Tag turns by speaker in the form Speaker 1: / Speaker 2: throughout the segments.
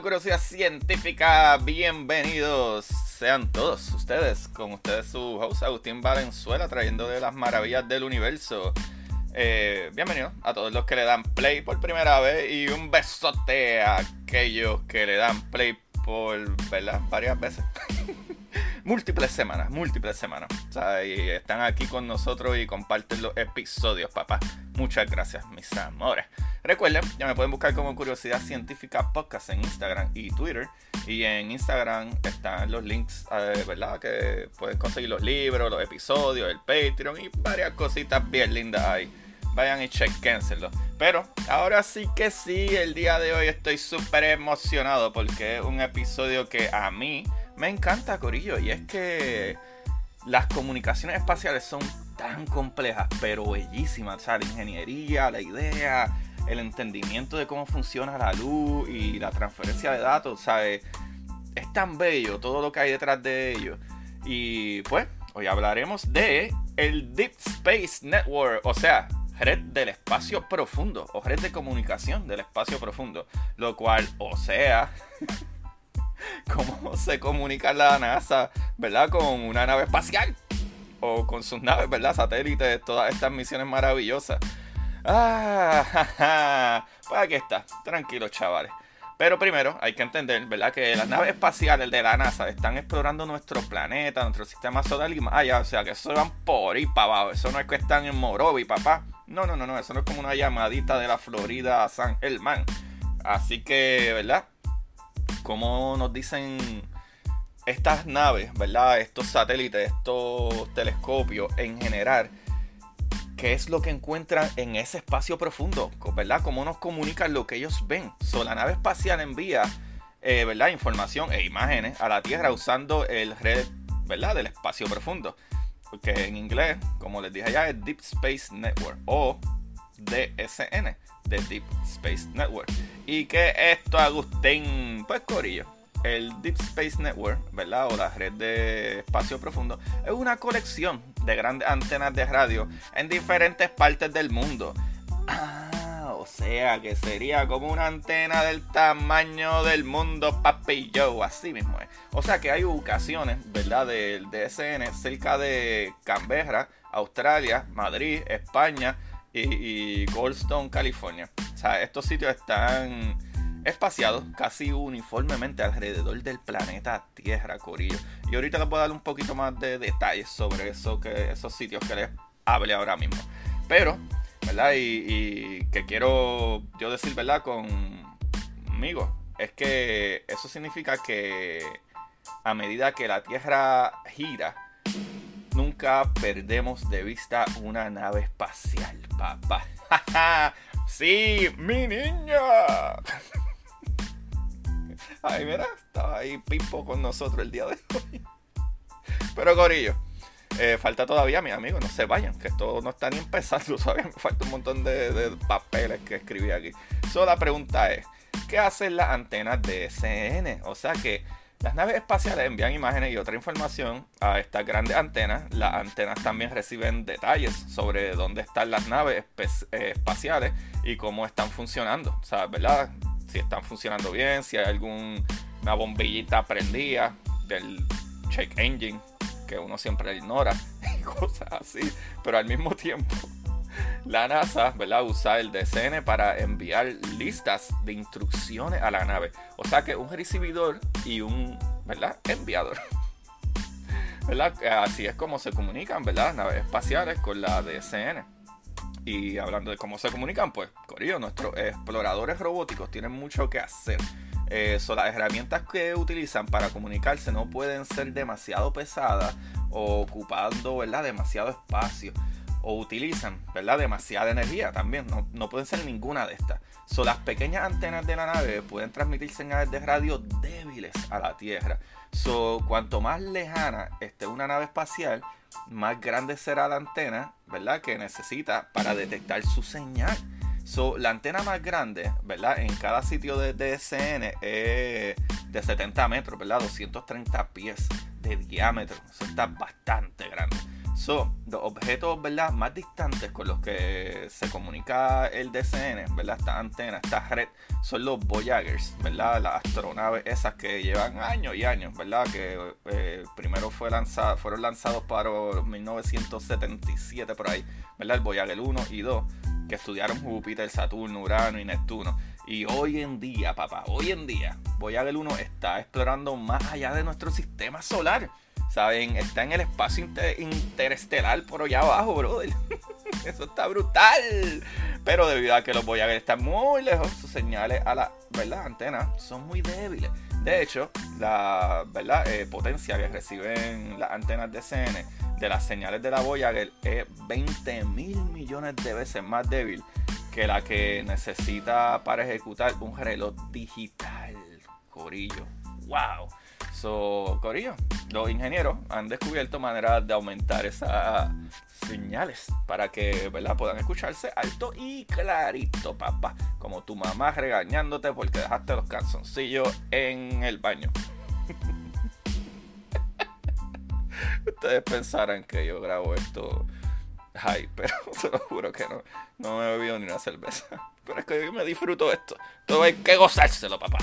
Speaker 1: Curiosidad científica. Bienvenidos sean todos ustedes, con ustedes su host Agustín Valenzuela, trayendo de las maravillas del universo. Eh, bienvenidos a todos los que le dan play por primera vez y un besote a aquellos que le dan play por varias veces. múltiples semanas, múltiples semanas. O sea, y están aquí con nosotros y comparten los episodios, papá. Muchas gracias, mis amores. Recuerden, ya me pueden buscar como Curiosidad Científica Podcast en Instagram y Twitter. Y en Instagram están los links, eh, ¿verdad? Que pueden conseguir los libros, los episodios, el Patreon y varias cositas bien lindas ahí. Vayan y chequénselo. Pero ahora sí que sí, el día de hoy estoy súper emocionado porque es un episodio que a mí me encanta, Corillo. Y es que las comunicaciones espaciales son tan complejas, pero bellísimas. O sea, la ingeniería, la idea, el entendimiento de cómo funciona la luz y la transferencia de datos. ¿sabes? Es tan bello todo lo que hay detrás de ello. Y pues, hoy hablaremos de el Deep Space Network. O sea, red del espacio profundo o red de comunicación del espacio profundo. Lo cual, o sea, cómo se comunica la NASA, ¿verdad? Con una nave espacial o con sus naves, ¿verdad? Satélites, todas estas misiones maravillosas. Ah, pues aquí está, tranquilos chavales. Pero primero hay que entender, ¿verdad? Que las naves espaciales de la NASA están explorando nuestro planeta, nuestro sistema solar y más allá. O sea, que eso van por ahí para abajo. Eso no es que están en Morovi, papá. No, no, no, no. Eso no es como una llamadita de la Florida a San Germán. Así que, ¿verdad? Como nos dicen estas naves, ¿verdad? Estos satélites, estos telescopios en general qué es lo que encuentran en ese espacio profundo, ¿verdad? Cómo nos comunican lo que ellos ven. So, la nave espacial envía, eh, ¿verdad? Información e imágenes a la Tierra usando el red, ¿verdad? Del espacio profundo. Que en inglés, como les dije ya, es Deep Space Network o DSN, de Deep Space Network. ¿Y qué esto, Agustín? Pues Corillo el Deep Space Network, ¿verdad? O la red de espacio profundo, es una colección de grandes antenas de radio en diferentes partes del mundo. Ah, o sea que sería como una antena del tamaño del mundo, papi yo, así mismo es. O sea que hay ubicaciones, ¿verdad? Del DSN cerca de Canberra, Australia, Madrid, España y Goldstone, California. Estos sitios están espaciados casi uniformemente alrededor del planeta Tierra, Corillo. Y ahorita les voy a dar un poquito más de detalles sobre esos sitios que les hablé ahora mismo. Pero, ¿verdad? Y, y que quiero yo decir, ¿verdad? Conmigo, es que eso significa que a medida que la Tierra gira, nunca perdemos de vista una nave espacial, papá. sí, mi niña. Ay, mira, estaba ahí Pipo con nosotros el día de hoy. Pero Corillo, eh, falta todavía, mis amigos, no se vayan, que esto no está ni empezando todavía. Me falta un montón de, de papeles que escribí aquí. Solo la pregunta es, ¿qué hacen las antenas de SN? O sea que las naves espaciales envían imágenes y otra información a estas grandes antenas. Las antenas también reciben detalles sobre dónde están las naves eh, espaciales y cómo están funcionando. O ¿verdad? si están funcionando bien, si hay alguna bombillita prendida del check engine que uno siempre ignora y cosas así, pero al mismo tiempo la NASA, ¿verdad? Usa el DCN para enviar listas de instrucciones a la nave. O sea que un recibidor y un, ¿verdad? Enviador. ¿verdad? Así es como se comunican. Las naves espaciales con la DSN. Y hablando de cómo se comunican, pues, Corillo, nuestros exploradores robóticos tienen mucho que hacer. Eh, las herramientas que utilizan para comunicarse no pueden ser demasiado pesadas o ocupando ¿verdad? demasiado espacio o utilizan ¿verdad? demasiada energía también. No, no pueden ser ninguna de estas. So, las pequeñas antenas de la nave pueden transmitir señales de radio débiles a la Tierra. So, cuanto más lejana esté una nave espacial, más grande será la antena, ¿verdad? Que necesita para detectar su señal. So, la antena más grande, ¿verdad? En cada sitio de DSN es de 70 metros, ¿verdad? 230 pies de diámetro. Eso está bastante grande. So, los objetos ¿verdad? más distantes con los que se comunica el DCN, ¿verdad? esta antena, esta red, son los Voyagers, ¿verdad? las astronaves esas que llevan años y años, ¿verdad? que eh, primero fue lanzada, fueron lanzados para 1977 por ahí, ¿verdad? el Voyager 1 y 2, que estudiaron Júpiter, Saturno, Urano y Neptuno. Y hoy en día, papá, hoy en día, Voyager 1 está explorando más allá de nuestro sistema solar. ¿Saben? Está en el espacio interestelar por allá abajo, brother. Eso está brutal. Pero debido a que los Voyager están muy lejos, sus señales a la ¿verdad? antena son muy débiles. De hecho, la ¿verdad? Eh, potencia que reciben las antenas de CN de las señales de la Voyager es 20 mil millones de veces más débil que la que necesita para ejecutar un reloj digital. Corillo. ¡Wow! So, Corillo, los ingenieros han descubierto maneras de aumentar esas señales para que ¿verdad? puedan escucharse alto y clarito, papá. Como tu mamá regañándote porque dejaste los calzoncillos en el baño. Ustedes pensarán que yo grabo esto ay, pero se lo juro que no, no me he bebido ni una cerveza. Pero es que yo me disfruto esto. Todo hay que gozárselo, papá.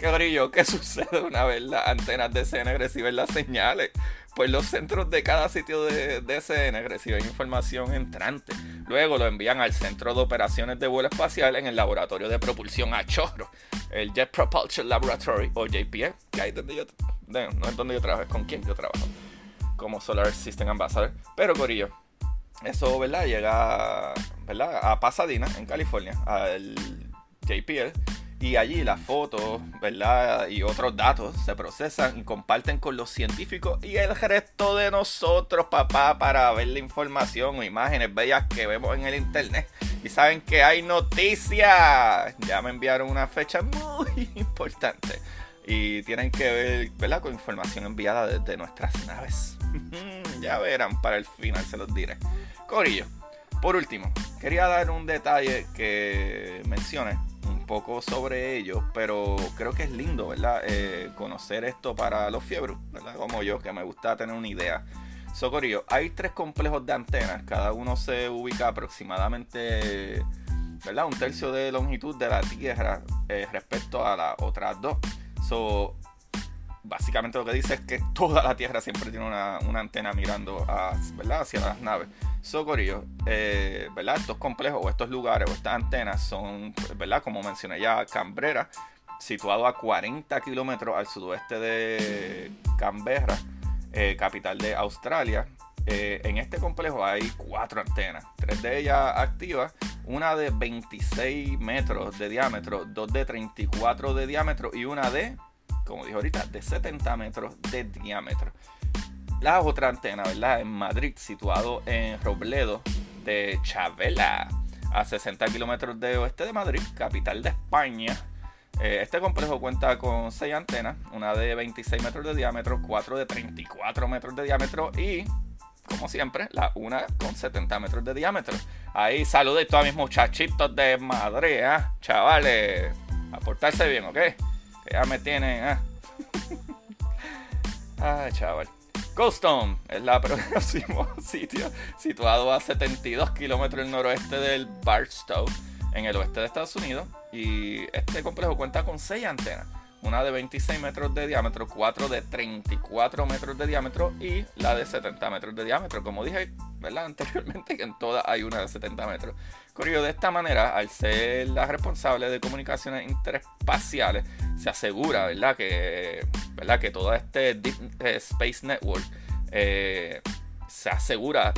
Speaker 1: ¿Qué brillo? ¿Qué sucede una vez las antenas de CN reciben las señales? Pues los centros de cada sitio de DCN reciben información entrante. Luego lo envían al Centro de Operaciones de Vuelo Espacial en el Laboratorio de Propulsión a Chorro, el Jet Propulsion Laboratory o JPL, que ahí donde yo, no es donde yo trabajo, es con quién yo trabajo, como Solar System Ambassador. Pero Corillo, eso, ¿verdad? Llega, ¿verdad? A Pasadena, en California, al JPL y allí las fotos, ¿verdad? Y otros datos se procesan y comparten con los científicos y el resto de nosotros, papá, para ver la información o imágenes bellas que vemos en el internet. Y saben que hay noticias. Ya me enviaron una fecha muy importante. Y tienen que ver, ¿verdad? Con información enviada desde nuestras naves. ya verán, para el final se los diré. Corillo. Por último, quería dar un detalle que mencione poco sobre ellos, pero creo que es lindo, ¿verdad? Eh, conocer esto para los fiebros, ¿verdad? Como yo, que me gusta tener una idea. Socorillo, hay tres complejos de antenas, cada uno se ubica aproximadamente, ¿verdad? Un tercio de longitud de la Tierra eh, respecto a las otras dos. So, básicamente lo que dice es que toda la Tierra siempre tiene una, antena mirando hacia las naves. Socorillo, eh, ¿verdad? Estos complejos o estos lugares o estas antenas son, ¿verdad? Como mencioné ya, Cambrera, situado a 40 kilómetros al sudoeste de Canberra, eh, capital de Australia. Eh, en este complejo hay cuatro antenas, tres de ellas activas, una de 26 metros de diámetro, dos de 34 de diámetro y una de como dijo ahorita, de 70 metros de diámetro. La otra antena, ¿verdad? En Madrid, situado en Robledo de Chavela, a 60 kilómetros de oeste de Madrid, capital de España. Eh, este complejo cuenta con 6 antenas, una de 26 metros de diámetro, 4 de 34 metros de diámetro y, como siempre, la una con 70 metros de diámetro. Ahí saludito a mis muchachitos de Madrid, ¿eh? chavales, a portarse bien, ¿ok? Ya me tienen. Ah. Ay, chaval. Goldstone es la próximo sitio situado a 72 kilómetros al noroeste del Barstow, en el oeste de Estados Unidos. Y este complejo cuenta con 6 antenas una de 26 metros de diámetro, 4 de 34 metros de diámetro y la de 70 metros de diámetro. Como dije ¿verdad? anteriormente, que en todas hay una de 70 metros. Curioso, de esta manera, al ser la responsable de comunicaciones interespaciales, se asegura ¿verdad? Que, ¿verdad? que todo este Deep Space Network eh, se asegura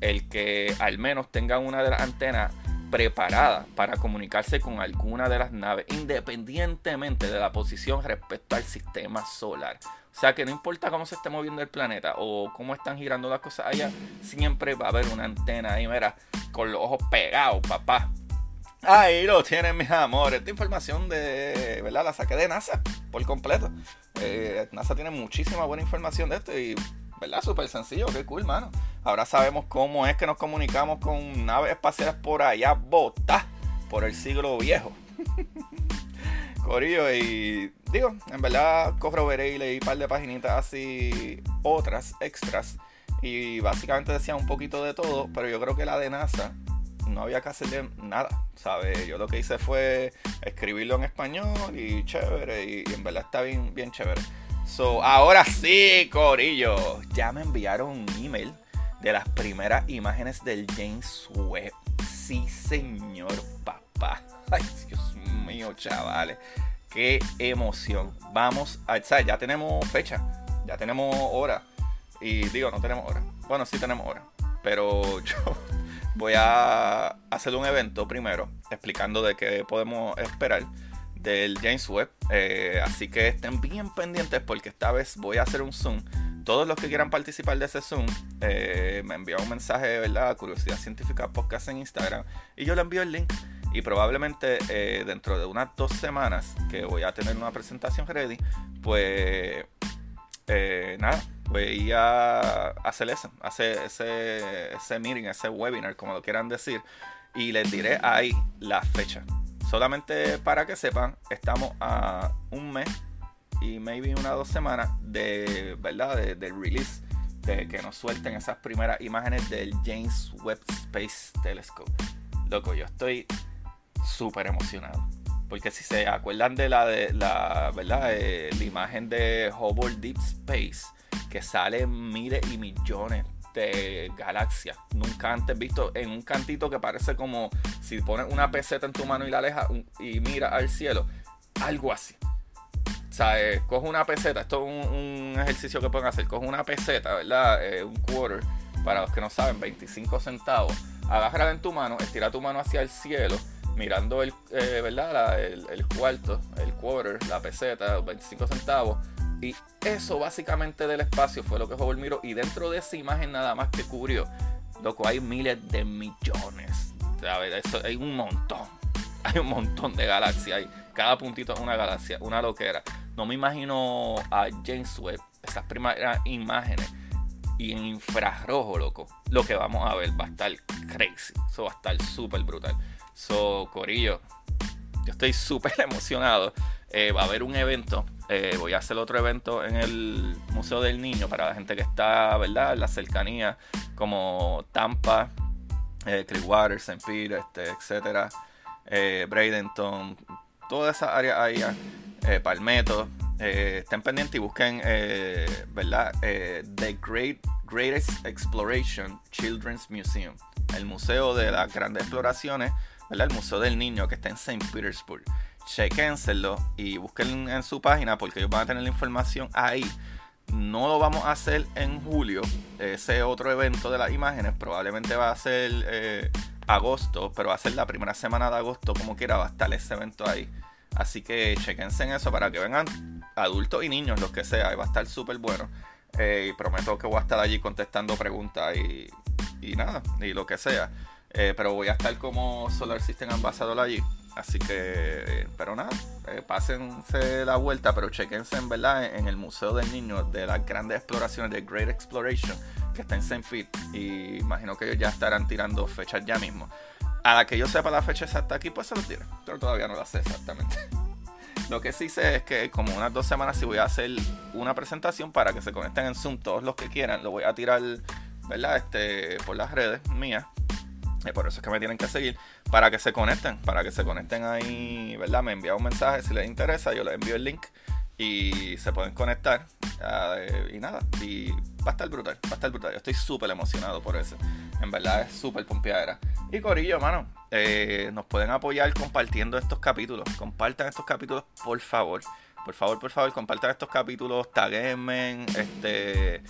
Speaker 1: el que al menos tenga una de las antenas preparada para comunicarse con alguna de las naves, independientemente de la posición respecto al sistema solar. O sea que no importa cómo se esté moviendo el planeta o cómo están girando las cosas allá, siempre va a haber una antena ahí, mira, con los ojos pegados, papá. Ahí lo tienen, mis amores. Esta información de, ¿verdad? La saqué de NASA por completo. Eh, NASA tiene muchísima buena información de esto y ¿verdad? Súper sencillo, qué cool, mano. Ahora sabemos cómo es que nos comunicamos con naves espaciales por allá, botas, por el siglo viejo. Corillo, y digo, en verdad corroboré y leí un par de paginitas así, otras, extras. Y básicamente decía un poquito de todo, pero yo creo que la de NASA no había que hacerle nada, ¿sabes? Yo lo que hice fue escribirlo en español y chévere, y, en verdad está bien, bien chévere. So, ahora sí, Corillo. Ya me enviaron un email de las primeras imágenes del James Webb. Sí, señor papá. Ay, Dios mío, chavales. Qué emoción. Vamos a. Ya tenemos fecha. Ya tenemos hora. Y digo, no tenemos hora. Bueno, sí tenemos hora. Pero yo voy a hacer un evento primero explicando de qué podemos esperar del James Webb. Eh, así que estén bien pendientes porque esta vez voy a hacer un Zoom. Todos los que quieran participar de ese Zoom, eh, me envían un mensaje, ¿verdad? Curiosidad Científica Podcast en Instagram. Y yo le envío el link. Y probablemente eh, dentro de unas dos semanas que voy a tener una presentación ready, pues nada, voy a hacer eso, hacer ese, ese meeting, ese webinar, como lo quieran decir. Y les diré ahí la fecha solamente para que sepan, estamos a un mes y maybe una o dos semanas de, ¿verdad? De, release, de que nos suelten esas primeras imágenes del James Webb Space Telescope. Loco, yo estoy súper emocionado. Porque si se acuerdan de la de la, ¿verdad? Eh, la imagen de Hubble Deep Space, que sale miles y millones de galaxias nunca antes visto en un cantito que parece como si pones una peseta en tu mano y la alejas y mira al cielo, algo así. O sea, eh, coge una peseta, esto es un, ejercicio que pueden hacer, coge una peseta, ¿verdad? Eh, un quarter, para los que no saben, 25 centavos, agárrala en tu mano, estira tu mano hacia el cielo, mirando el, eh, ¿verdad? el, cuarto, el quarter, la peseta, los 25 centavos, y eso básicamente del espacio fue lo que Hubble miró. Y dentro de esa imagen nada más que cubrió, loco, hay miles de millones. Eso, hay un montón. Hay un montón de galaxias. Hay, cada puntito es una galaxia, una loquera. No me imagino a James Webb, esas primeras imágenes. Y en infrarrojo, loco. Lo que vamos a ver va a estar crazy. Eso va a estar súper brutal. So, Corillo, yo estoy súper emocionado. Eh, va a haber un evento eh, voy a hacer otro evento en el Museo del Niño para la gente que está, ¿verdad? En la cercanía, como Tampa, eh, Clearwater, St. Peter, este, etcétera, eh, Bradenton, toda esa área ahí, Palmetto. estén pendientes y busquen, ¿verdad? The Great Greatest Exploration Children's Museum, el museo de las grandes exploraciones, ¿verdad? El Museo del Niño que está en St. Petersburg chequénselo y busquen en su página porque ellos van a tener la información ahí. No lo vamos a hacer en julio, ese otro evento de las imágenes probablemente va a ser eh, agosto, pero va a ser la primera semana de agosto, como quiera, va a estar ese evento ahí. Así que chequense en eso para que vengan adultos y niños, los que sea, y va a estar súper bueno. Eh, y prometo que voy a estar allí contestando preguntas y, y nada, y lo que sea. Eh, pero voy a estar como Solar System Ambassador allí. Así que, pero nada, eh, pásense la vuelta, pero chequense en verdad en el Museo del Niño de las grandes exploraciones de Great Exploration que está en St. Pete. Y imagino que ellos ya estarán tirando fechas ya mismo. A la que yo sepa la fecha exacta aquí, pues se los diré. Pero todavía no la sé exactamente. Lo que sí sé es que como unas dos semanas sí voy a hacer una presentación para que se conecten en Zoom todos los que quieran. Lo voy a tirar, ¿verdad? Este, por las redes mías y por eso es que me tienen que seguir para que se conecten, para que se conecten ahí, ¿verdad? Me envía un mensaje si les interesa, yo les envío el link y se pueden conectar. Ah, y nada, y va a estar brutal, va a estar brutal. Yo estoy súper emocionado por eso. En verdad es súper pompeadera. Y Corillo, mano, eh, nos pueden apoyar compartiendo estos capítulos. Compartan estos capítulos, por favor. Por favor, por favor, compartan estos capítulos, taguenme, este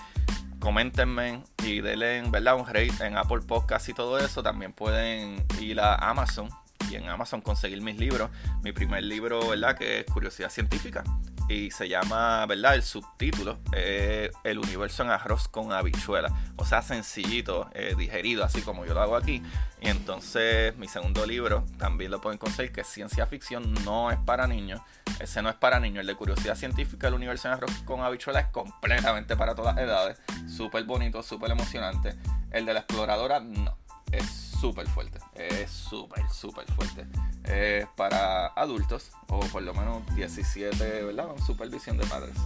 Speaker 1: coméntenme y denle ¿verdad? un rate en Apple Podcast y todo eso. También pueden ir a Amazon y en Amazon conseguir mis libros. Mi primer libro, ¿verdad? Que es Curiosidad Científica. Y se llama, ¿verdad? El subtítulo, El universo en arroz con habichuela. O sea, sencillito, eh, digerido, así como yo lo hago aquí. Y entonces mi segundo libro también lo pueden conseguir, que Ciencia Ficción, no es para niños. Ese no es para niños. El de Curiosidad Científica, El universo en arroz con habichuela es completamente para todas edades. Súper bonito, súper emocionante. El de la exploradora, no. Es súper fuerte. Es súper, súper fuerte. Es para adultos, o por lo menos 17, ¿verdad? Con supervisión de padres.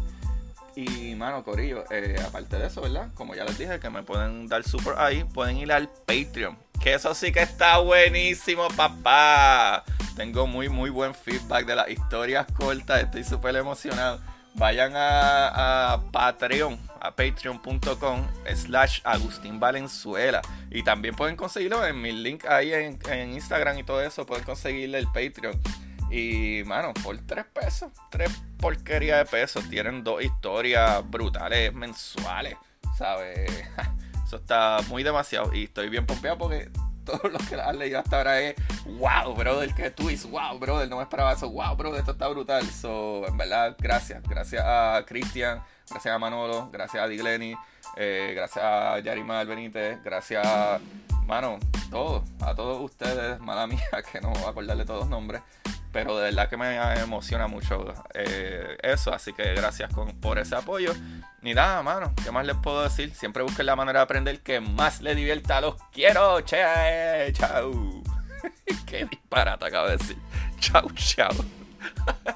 Speaker 1: Y, mano, Corillo, eh, aparte de eso, ¿verdad? Como ya les dije, que me pueden dar super ahí, pueden ir al Patreon. Que eso sí que está buenísimo, papá. Tengo muy, muy buen feedback de las historias cortas. Estoy súper emocionado vayan a, Patreon, a patreon.com slash Agustín Valenzuela. Y también pueden conseguirlo en mi link ahí en, Instagram y todo eso. Pueden conseguirle el Patreon. Y, mano, por tres pesos, tres porquerías de pesos, tienen dos historias brutales mensuales, ¿sabes? Eso está muy demasiado. Y estoy bien pompeado porque todo lo que has leído hasta ahora es wow, brother, que twist, wow, brother, no me esperaba eso, wow, brother, esto está brutal. So, en verdad, gracias. Gracias a Cristian, gracias a Manolo, gracias a Digleni, eh, gracias a Yarimar Benítez, gracias a, mano, todos, a todos ustedes, mala mía, que no voy a acordarle todos los nombres pero de verdad que me emociona mucho eh, eso, así que gracias por ese apoyo. Ni nada, mano, ¿qué más les puedo decir? Siempre busquen la manera de aprender que más les divierta. Los quiero, che, chau. Qué disparate acabo de decir.